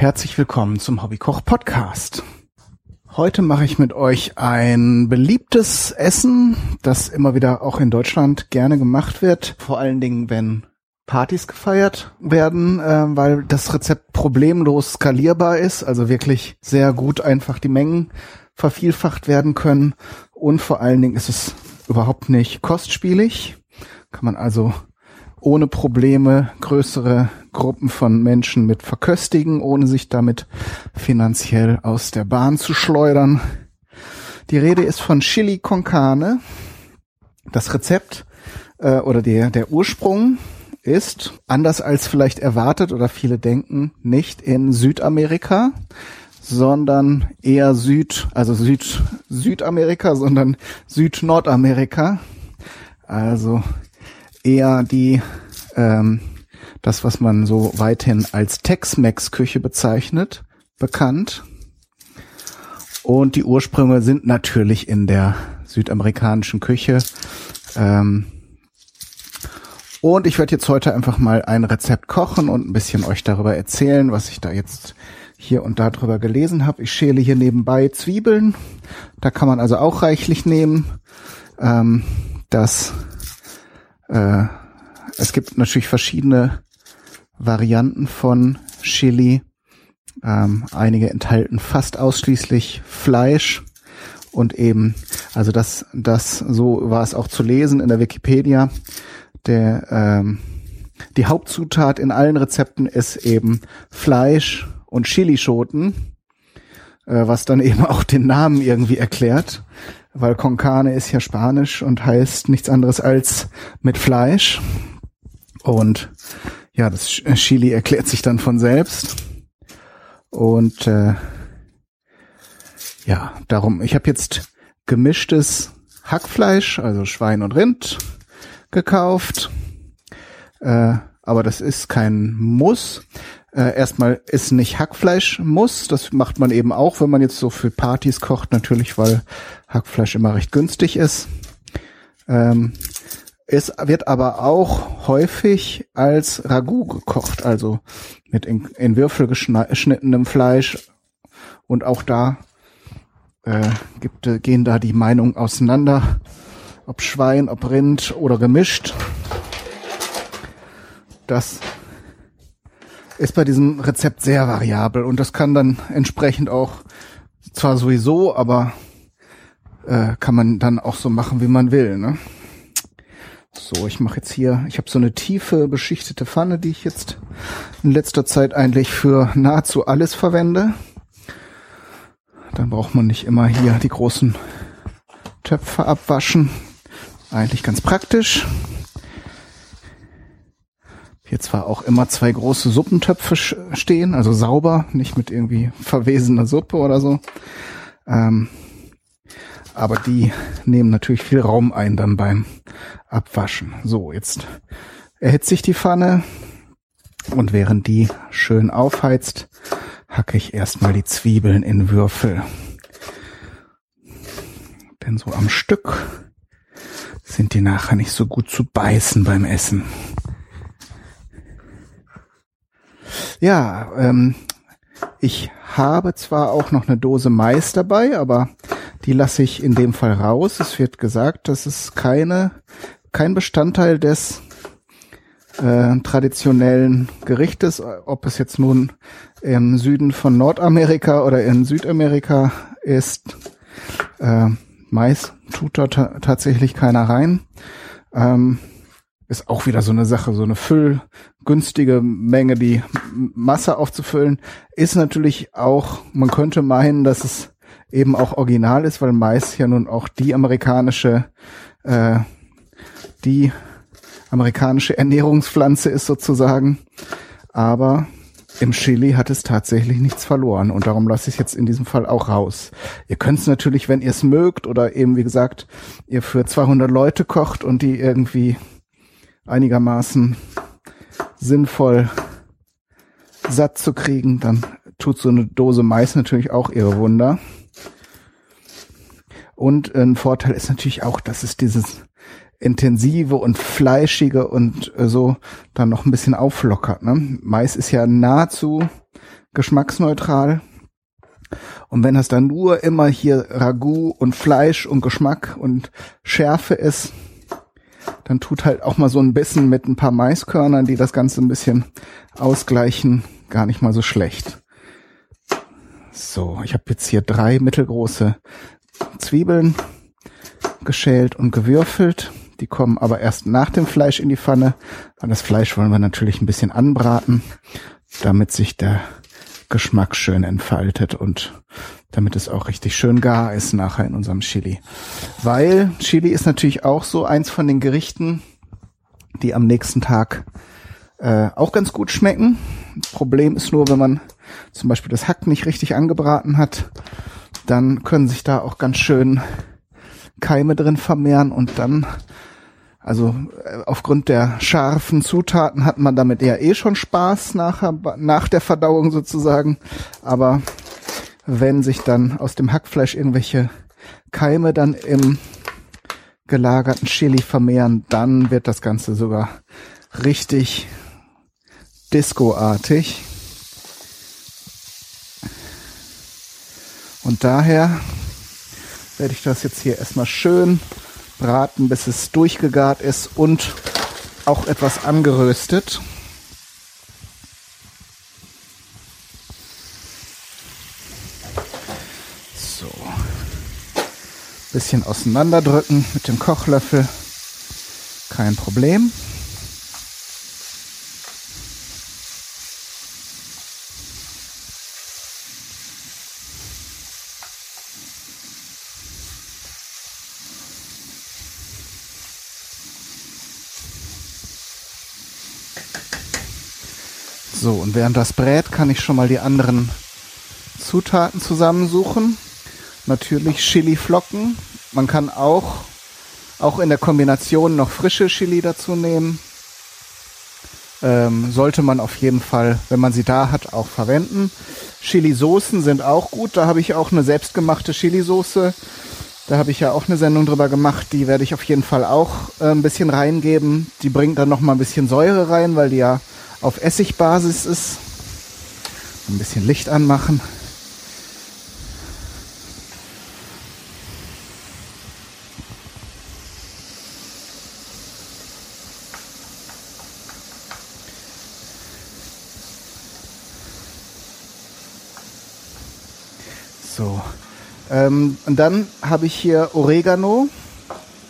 Herzlich willkommen zum Hobbykoch Podcast. Heute mache ich mit euch ein beliebtes Essen, das immer wieder auch in Deutschland gerne gemacht wird, vor allen Dingen wenn Partys gefeiert werden, äh, weil das Rezept problemlos skalierbar ist, also wirklich sehr gut einfach die Mengen vervielfacht werden können. Und vor allen Dingen ist es überhaupt nicht kostspielig, kann man also ohne Probleme größere Gruppen von Menschen mit verköstigen, ohne sich damit finanziell aus der Bahn zu schleudern. Die Rede ist von Chili con Carne. Das Rezept äh, oder der, der Ursprung ist, anders als vielleicht erwartet oder viele denken, nicht in Südamerika, sondern eher Süd, also Süd, Südamerika, sondern Süd-Nordamerika. Also eher die ähm, das, was man so weithin als Tex-Mex-Küche bezeichnet, bekannt. Und die Ursprünge sind natürlich in der südamerikanischen Küche. Ähm, und ich werde jetzt heute einfach mal ein Rezept kochen und ein bisschen euch darüber erzählen, was ich da jetzt hier und da drüber gelesen habe. Ich schäle hier nebenbei Zwiebeln. Da kann man also auch reichlich nehmen. Ähm, das äh, es gibt natürlich verschiedene Varianten von Chili. Ähm, einige enthalten fast ausschließlich Fleisch und eben, also das, das, so war es auch zu lesen in der Wikipedia. Der, ähm, die Hauptzutat in allen Rezepten ist eben Fleisch und Chilischoten, äh, was dann eben auch den Namen irgendwie erklärt, weil Con Carne ist ja Spanisch und heißt nichts anderes als mit Fleisch. Und ja, das Chili erklärt sich dann von selbst. Und äh, ja, darum, ich habe jetzt gemischtes Hackfleisch, also Schwein und Rind, gekauft. Äh, aber das ist kein Muss. Äh, erstmal ist nicht Hackfleisch muss. Das macht man eben auch, wenn man jetzt so für Partys kocht, natürlich, weil Hackfleisch immer recht günstig ist. Ähm, es wird aber auch häufig als Ragout gekocht, also mit in, in Würfel geschnittenem Fleisch. Und auch da äh, gibt, gehen da die Meinungen auseinander, ob Schwein, ob Rind oder gemischt. Das ist bei diesem Rezept sehr variabel und das kann dann entsprechend auch zwar sowieso, aber äh, kann man dann auch so machen, wie man will. Ne? So, ich mache jetzt hier, ich habe so eine tiefe beschichtete Pfanne, die ich jetzt in letzter Zeit eigentlich für nahezu alles verwende. Dann braucht man nicht immer hier die großen Töpfe abwaschen. Eigentlich ganz praktisch. Hier zwar auch immer zwei große Suppentöpfe stehen, also sauber, nicht mit irgendwie verwesener Suppe oder so. Ähm, aber die nehmen natürlich viel Raum ein dann beim Abwaschen. So, jetzt erhitze ich die Pfanne und während die schön aufheizt, hacke ich erstmal die Zwiebeln in Würfel. Denn so am Stück sind die nachher nicht so gut zu beißen beim Essen. Ja, ähm, ich habe zwar auch noch eine Dose Mais dabei, aber die lasse ich in dem Fall raus. Es wird gesagt, dass es keine, kein Bestandteil des äh, traditionellen Gerichtes, ob es jetzt nun im Süden von Nordamerika oder in Südamerika ist. Äh, Mais tut dort tatsächlich keiner rein. Ähm, ist auch wieder so eine Sache, so eine füllgünstige Menge, die Masse aufzufüllen, ist natürlich auch, man könnte meinen, dass es eben auch original ist, weil Mais ja nun auch die amerikanische, äh, die amerikanische Ernährungspflanze ist sozusagen. Aber im Chili hat es tatsächlich nichts verloren und darum lasse ich es jetzt in diesem Fall auch raus. Ihr könnt es natürlich, wenn ihr es mögt oder eben wie gesagt, ihr für 200 Leute kocht und die irgendwie einigermaßen sinnvoll satt zu kriegen, dann tut so eine Dose Mais natürlich auch ihre Wunder. Und ein Vorteil ist natürlich auch, dass es dieses intensive und fleischige und äh, so dann noch ein bisschen auflockert. Ne? Mais ist ja nahezu geschmacksneutral. Und wenn das dann nur immer hier Ragout und Fleisch und Geschmack und Schärfe ist, dann tut halt auch mal so ein Bissen mit ein paar Maiskörnern, die das Ganze ein bisschen ausgleichen, gar nicht mal so schlecht. So, ich habe jetzt hier drei mittelgroße Zwiebeln geschält und gewürfelt. Die kommen aber erst nach dem Fleisch in die Pfanne. Weil das Fleisch wollen wir natürlich ein bisschen anbraten, damit sich der Geschmack schön entfaltet und damit es auch richtig schön gar ist nachher in unserem Chili. Weil Chili ist natürlich auch so eins von den Gerichten, die am nächsten Tag äh, auch ganz gut schmecken. Problem ist nur, wenn man zum Beispiel das Hack nicht richtig angebraten hat, dann können sich da auch ganz schön Keime drin vermehren und dann also äh, aufgrund der scharfen Zutaten hat man damit eher eh schon Spaß nach, nach der Verdauung sozusagen. Aber wenn sich dann aus dem Hackfleisch irgendwelche Keime dann im gelagerten Chili vermehren, dann wird das Ganze sogar richtig discoartig. Und daher werde ich das jetzt hier erstmal schön braten, bis es durchgegart ist und auch etwas angeröstet. Bisschen auseinanderdrücken mit dem Kochlöffel. Kein Problem. So, und während das brät, kann ich schon mal die anderen Zutaten zusammensuchen. Natürlich Chili-Flocken. Man kann auch, auch in der Kombination noch frische Chili dazu nehmen. Ähm, sollte man auf jeden Fall, wenn man sie da hat, auch verwenden. Chili-Soßen sind auch gut. Da habe ich auch eine selbstgemachte Chili-Soße. Da habe ich ja auch eine Sendung drüber gemacht. Die werde ich auf jeden Fall auch äh, ein bisschen reingeben. Die bringt dann noch mal ein bisschen Säure rein, weil die ja auf Essigbasis ist. Ein bisschen Licht anmachen. So. Ähm, und dann habe ich hier Oregano.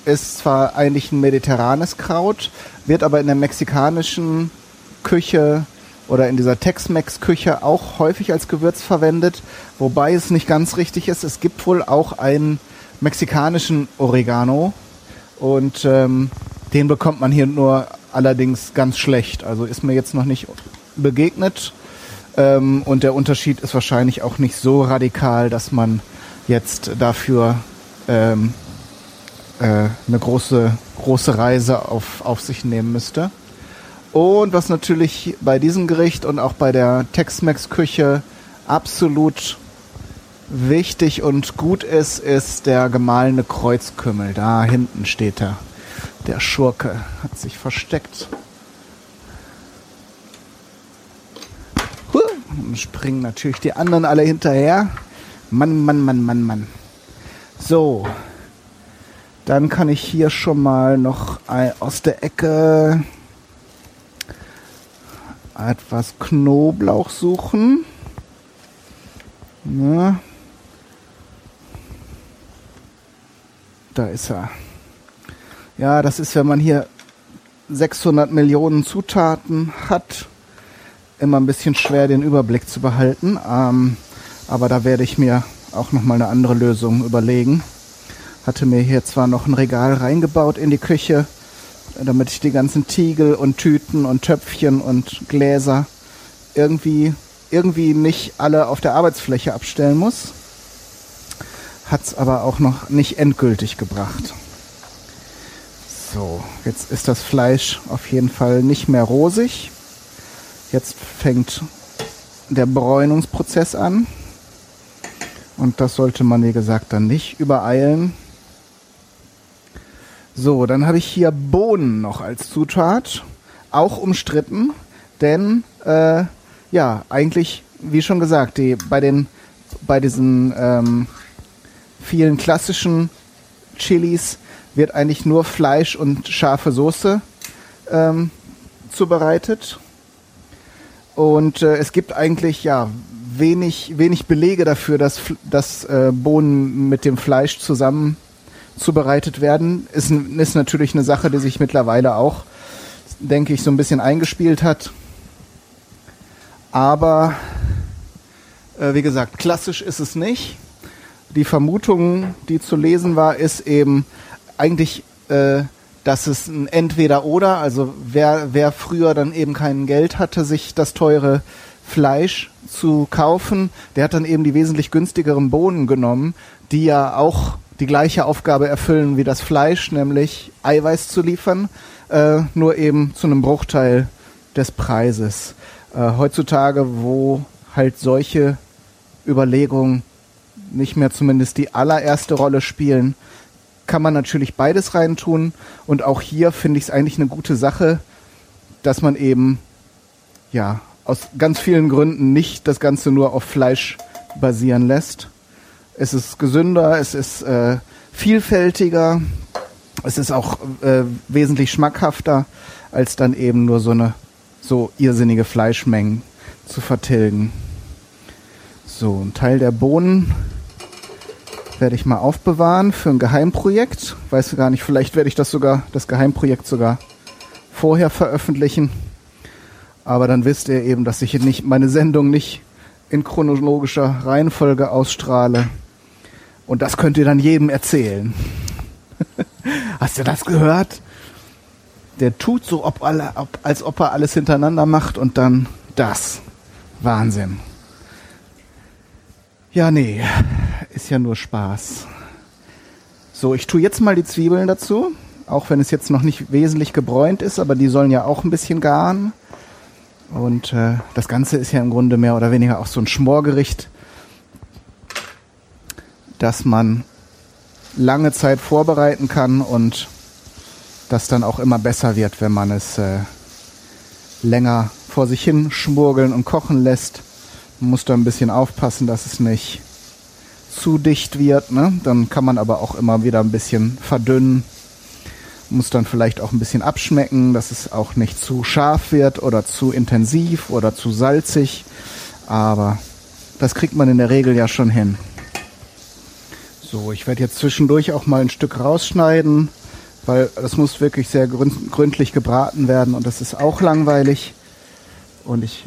Ist zwar eigentlich ein mediterranes Kraut, wird aber in der mexikanischen Küche oder in dieser Tex-Mex-Küche auch häufig als Gewürz verwendet, wobei es nicht ganz richtig ist. Es gibt wohl auch einen mexikanischen Oregano und ähm, den bekommt man hier nur allerdings ganz schlecht. Also ist mir jetzt noch nicht begegnet ähm, und der Unterschied ist wahrscheinlich auch nicht so radikal, dass man jetzt dafür ähm, äh, eine große große Reise auf, auf sich nehmen müsste. Und was natürlich bei diesem Gericht und auch bei der Tex-Mex-Küche absolut wichtig und gut ist, ist der gemahlene Kreuzkümmel. Da hinten steht er. Der Schurke hat sich versteckt. Und springen natürlich die anderen alle hinterher. Mann, Mann, Mann, Mann, Mann. So. Dann kann ich hier schon mal noch aus der Ecke etwas Knoblauch suchen. Na. Da ist er. Ja, das ist, wenn man hier 600 Millionen Zutaten hat, immer ein bisschen schwer den Überblick zu behalten. Ähm, aber da werde ich mir auch nochmal eine andere Lösung überlegen. Hatte mir hier zwar noch ein Regal reingebaut in die Küche, damit ich die ganzen Tiegel und Tüten und Töpfchen und Gläser irgendwie, irgendwie nicht alle auf der Arbeitsfläche abstellen muss. Hat's aber auch noch nicht endgültig gebracht. So, jetzt ist das Fleisch auf jeden Fall nicht mehr rosig. Jetzt fängt der Bräunungsprozess an. Und das sollte man, wie gesagt, dann nicht übereilen. So, dann habe ich hier Bohnen noch als Zutat. Auch umstritten, denn äh, ja, eigentlich, wie schon gesagt, die, bei den bei diesen ähm, vielen klassischen Chilis wird eigentlich nur Fleisch und scharfe Soße ähm, zubereitet. Und äh, es gibt eigentlich ja wenig, wenig Belege dafür, dass, dass äh, Bohnen mit dem Fleisch zusammen zubereitet werden. Ist, ist natürlich eine Sache, die sich mittlerweile auch, denke ich, so ein bisschen eingespielt hat. Aber äh, wie gesagt, klassisch ist es nicht. Die Vermutung, die zu lesen war, ist eben eigentlich, äh, dass es ein Entweder-Oder, also wer, wer früher dann eben kein Geld hatte, sich das teure Fleisch zu kaufen, der hat dann eben die wesentlich günstigeren Bohnen genommen, die ja auch die gleiche Aufgabe erfüllen wie das Fleisch, nämlich Eiweiß zu liefern, äh, nur eben zu einem Bruchteil des Preises. Äh, heutzutage, wo halt solche Überlegungen nicht mehr zumindest die allererste Rolle spielen, kann man natürlich beides reintun. Und auch hier finde ich es eigentlich eine gute Sache, dass man eben, ja, aus ganz vielen Gründen nicht das Ganze nur auf Fleisch basieren lässt. Es ist gesünder, es ist äh, vielfältiger, es ist auch äh, wesentlich schmackhafter, als dann eben nur so eine so irrsinnige Fleischmengen zu vertilgen. So, ein Teil der Bohnen werde ich mal aufbewahren für ein Geheimprojekt. Weiß gar nicht, vielleicht werde ich das sogar, das Geheimprojekt sogar vorher veröffentlichen. Aber dann wisst ihr eben, dass ich nicht, meine Sendung nicht in chronologischer Reihenfolge ausstrahle. Und das könnt ihr dann jedem erzählen. Hast du das gehört? Der tut so, ob alle, ob, als ob er alles hintereinander macht und dann das. Wahnsinn. Ja, nee, ist ja nur Spaß. So, ich tue jetzt mal die Zwiebeln dazu, auch wenn es jetzt noch nicht wesentlich gebräunt ist, aber die sollen ja auch ein bisschen garen. Und äh, das Ganze ist ja im Grunde mehr oder weniger auch so ein Schmorgericht, das man lange Zeit vorbereiten kann und das dann auch immer besser wird, wenn man es äh, länger vor sich hin schmurgeln und kochen lässt. Man muss da ein bisschen aufpassen, dass es nicht zu dicht wird. Ne? Dann kann man aber auch immer wieder ein bisschen verdünnen. Muss dann vielleicht auch ein bisschen abschmecken, dass es auch nicht zu scharf wird oder zu intensiv oder zu salzig. Aber das kriegt man in der Regel ja schon hin. So, ich werde jetzt zwischendurch auch mal ein Stück rausschneiden, weil das muss wirklich sehr gründlich gebraten werden und das ist auch langweilig. Und ich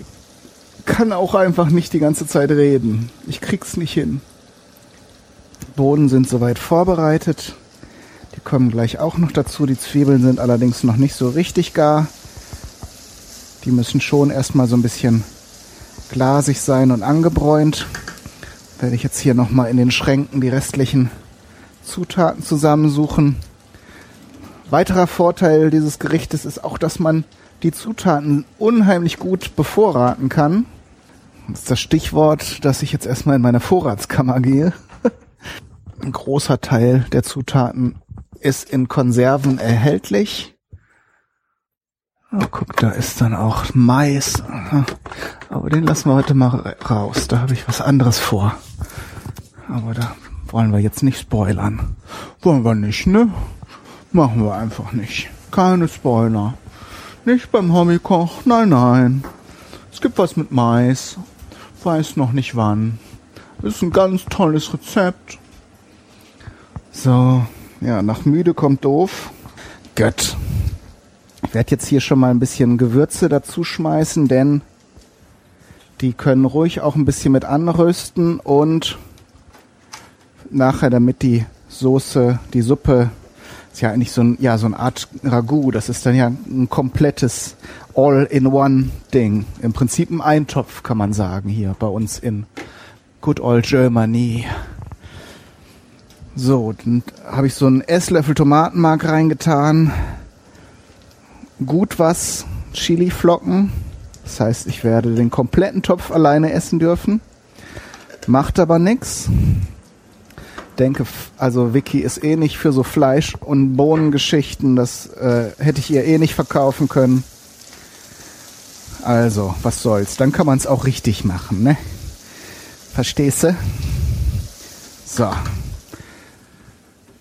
kann auch einfach nicht die ganze Zeit reden. Ich krieg's nicht hin. Bohnen sind soweit vorbereitet. Die kommen gleich auch noch dazu. Die Zwiebeln sind allerdings noch nicht so richtig gar. Die müssen schon erstmal so ein bisschen glasig sein und angebräunt. Werde ich jetzt hier nochmal in den Schränken die restlichen Zutaten zusammensuchen. Weiterer Vorteil dieses Gerichtes ist auch, dass man die Zutaten unheimlich gut bevorraten kann. Das ist das Stichwort, dass ich jetzt erstmal in meine Vorratskammer gehe. Ein großer Teil der Zutaten ist in Konserven erhältlich. Oh, guck, da ist dann auch Mais. Aber den lassen wir heute mal raus. Da habe ich was anderes vor. Aber da wollen wir jetzt nicht spoilern. Wollen wir nicht, ne? Machen wir einfach nicht. Keine Spoiler. Nicht beim Hobbykoch, nein, nein. Es gibt was mit Mais. Weiß noch nicht wann. Ist ein ganz tolles Rezept. So, ja, nach müde kommt doof. Gött. Ich werde jetzt hier schon mal ein bisschen Gewürze dazu schmeißen, denn die können ruhig auch ein bisschen mit anrösten und nachher, damit die Soße, die Suppe ist ja eigentlich so ein, ja, so eine Art Ragout. Das ist dann ja ein komplettes All-in-One-Ding. Im Prinzip ein Eintopf, kann man sagen, hier bei uns in Good Old Germany. So, dann habe ich so einen Esslöffel Tomatenmark reingetan. Gut was Chiliflocken. Das heißt, ich werde den kompletten Topf alleine essen dürfen. Macht aber nix. denke, also Vicky ist eh nicht für so Fleisch- und Bohnengeschichten. Das äh, hätte ich ihr eh nicht verkaufen können. Also, was soll's. Dann kann man es auch richtig machen, ne? Verstehst du? So.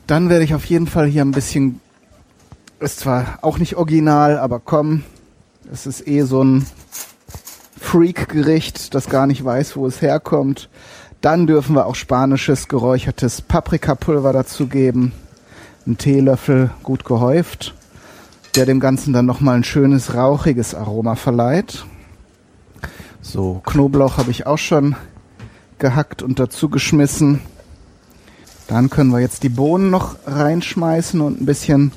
Dann werde ich auf jeden Fall hier ein bisschen, ist zwar auch nicht original, aber komm, es ist eh so ein Freak-Gericht, das gar nicht weiß, wo es herkommt. Dann dürfen wir auch spanisches geräuchertes Paprikapulver dazu geben. Ein Teelöffel gut gehäuft, der dem Ganzen dann nochmal ein schönes rauchiges Aroma verleiht. So, Knoblauch habe ich auch schon gehackt und dazu geschmissen. Dann können wir jetzt die Bohnen noch reinschmeißen und ein bisschen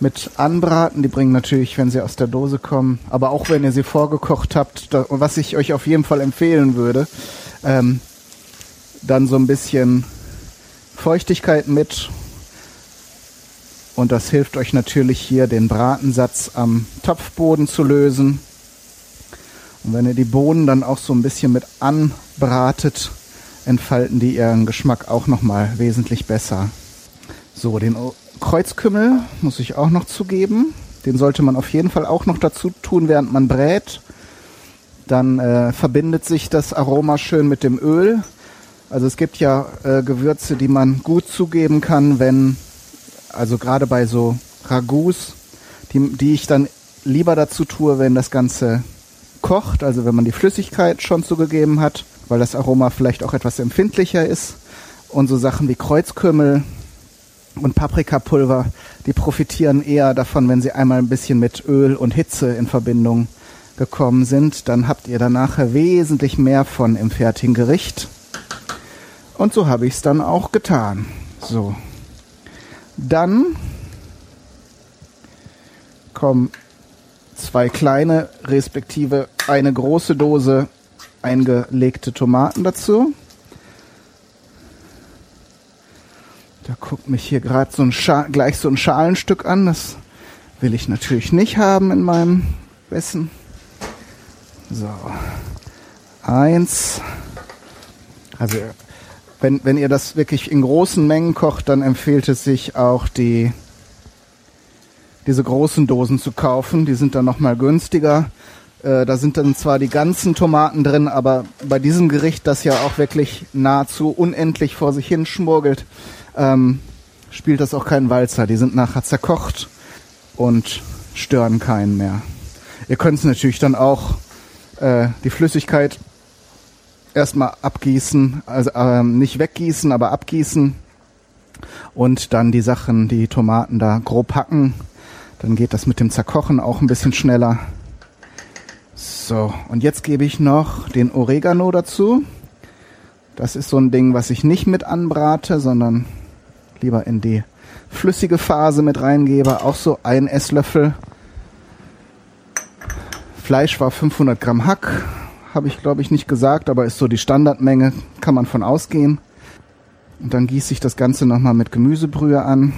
mit anbraten. Die bringen natürlich, wenn sie aus der Dose kommen, aber auch wenn ihr sie vorgekocht habt, was ich euch auf jeden Fall empfehlen würde, ähm, dann so ein bisschen Feuchtigkeit mit. Und das hilft euch natürlich hier, den Bratensatz am Topfboden zu lösen. Und wenn ihr die Bohnen dann auch so ein bisschen mit anbratet, entfalten die ihren Geschmack auch nochmal wesentlich besser. So, den Kreuzkümmel muss ich auch noch zugeben. Den sollte man auf jeden Fall auch noch dazu tun, während man brät. Dann äh, verbindet sich das Aroma schön mit dem Öl. Also es gibt ja äh, Gewürze, die man gut zugeben kann, wenn, also gerade bei so Ragouts, die, die ich dann lieber dazu tue, wenn das Ganze kocht, also wenn man die Flüssigkeit schon zugegeben hat, weil das Aroma vielleicht auch etwas empfindlicher ist. Und so Sachen wie Kreuzkümmel, und Paprikapulver, die profitieren eher davon, wenn sie einmal ein bisschen mit Öl und Hitze in Verbindung gekommen sind. Dann habt ihr danach wesentlich mehr von im fertigen Gericht. Und so habe ich es dann auch getan. So. Dann kommen zwei kleine, respektive eine große Dose eingelegte Tomaten dazu. Da guckt mich hier gerade so gleich so ein Schalenstück an. Das will ich natürlich nicht haben in meinem Essen. So. Eins. Also, wenn, wenn ihr das wirklich in großen Mengen kocht, dann empfiehlt es sich auch die, diese großen Dosen zu kaufen. Die sind dann nochmal günstiger. Äh, da sind dann zwar die ganzen Tomaten drin, aber bei diesem Gericht, das ja auch wirklich nahezu unendlich vor sich hin schmurgelt, ähm, spielt das auch keinen Walzer. Die sind nachher zerkocht und stören keinen mehr. Ihr könnt natürlich dann auch äh, die Flüssigkeit erstmal abgießen, also ähm, nicht weggießen, aber abgießen und dann die Sachen, die Tomaten da grob hacken. Dann geht das mit dem Zerkochen auch ein bisschen schneller. So, und jetzt gebe ich noch den Oregano dazu. Das ist so ein Ding, was ich nicht mit anbrate, sondern lieber in die flüssige Phase mit reingebe. Auch so ein Esslöffel. Fleisch war 500 Gramm Hack. Habe ich glaube ich nicht gesagt, aber ist so die Standardmenge. Kann man von ausgehen. Und dann gieße ich das Ganze nochmal mit Gemüsebrühe an.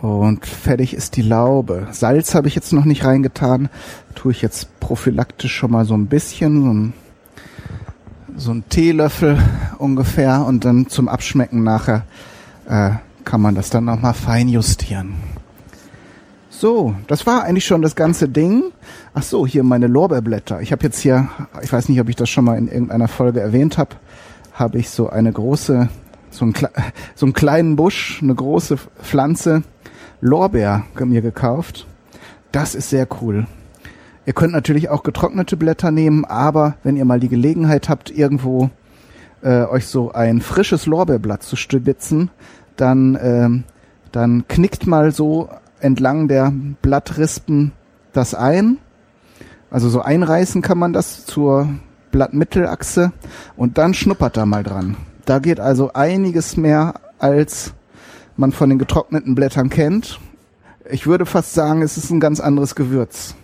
Und fertig ist die Laube. Salz habe ich jetzt noch nicht reingetan. Tue ich jetzt prophylaktisch schon mal so ein bisschen. So ein so ein Teelöffel ungefähr und dann zum Abschmecken nachher äh, kann man das dann nochmal fein justieren. So, das war eigentlich schon das ganze Ding. Ach so, hier meine Lorbeerblätter. Ich habe jetzt hier, ich weiß nicht, ob ich das schon mal in irgendeiner Folge erwähnt habe, habe ich so eine große, so, ein, so einen kleinen Busch, eine große Pflanze Lorbeer mir gekauft. Das ist sehr cool. Ihr könnt natürlich auch getrocknete Blätter nehmen, aber wenn ihr mal die Gelegenheit habt, irgendwo äh, euch so ein frisches Lorbeerblatt zu stibitzen, dann, ähm, dann knickt mal so entlang der Blattrispen das ein. Also so einreißen kann man das zur Blattmittelachse und dann schnuppert da mal dran. Da geht also einiges mehr, als man von den getrockneten Blättern kennt. Ich würde fast sagen, es ist ein ganz anderes Gewürz.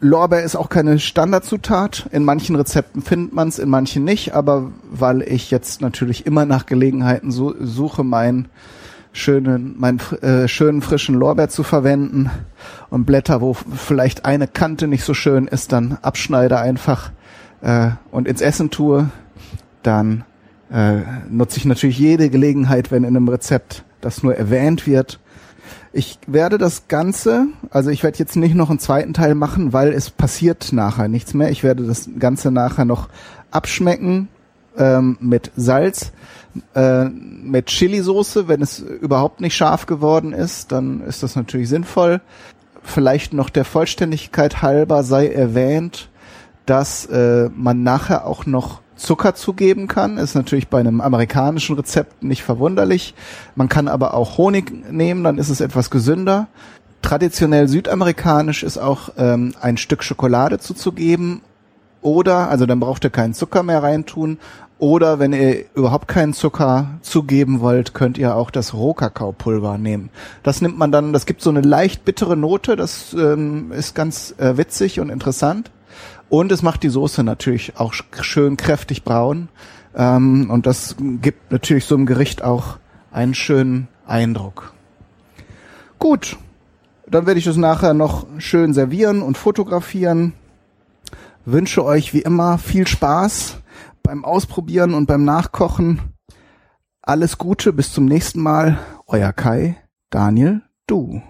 Lorbeer ist auch keine Standardzutat. In manchen Rezepten findet man es, in manchen nicht. Aber weil ich jetzt natürlich immer nach Gelegenheiten so, suche, meinen schönen, meinen äh, schönen frischen Lorbeer zu verwenden und Blätter, wo vielleicht eine Kante nicht so schön ist, dann abschneide einfach äh, und ins Essen tue, dann äh, nutze ich natürlich jede Gelegenheit, wenn in einem Rezept das nur erwähnt wird. Ich werde das Ganze, also ich werde jetzt nicht noch einen zweiten Teil machen, weil es passiert nachher nichts mehr. Ich werde das Ganze nachher noch abschmecken ähm, mit Salz, äh, mit Chili-Soße. Wenn es überhaupt nicht scharf geworden ist, dann ist das natürlich sinnvoll. Vielleicht noch der Vollständigkeit halber sei erwähnt, dass äh, man nachher auch noch Zucker zugeben kann. Ist natürlich bei einem amerikanischen Rezept nicht verwunderlich. Man kann aber auch Honig nehmen, dann ist es etwas gesünder. Traditionell südamerikanisch ist auch ähm, ein Stück Schokolade zuzugeben. Oder, also dann braucht ihr keinen Zucker mehr reintun. Oder wenn ihr überhaupt keinen Zucker zugeben wollt, könnt ihr auch das Rohkakaopulver nehmen. Das nimmt man dann, das gibt so eine leicht bittere Note, das ähm, ist ganz äh, witzig und interessant. Und es macht die Soße natürlich auch schön kräftig braun. Ähm, und das gibt natürlich so einem Gericht auch einen schönen Eindruck. Gut, dann werde ich das nachher noch schön servieren und fotografieren. Wünsche euch wie immer viel Spaß beim Ausprobieren und beim Nachkochen. Alles Gute, bis zum nächsten Mal. Euer Kai, Daniel, du.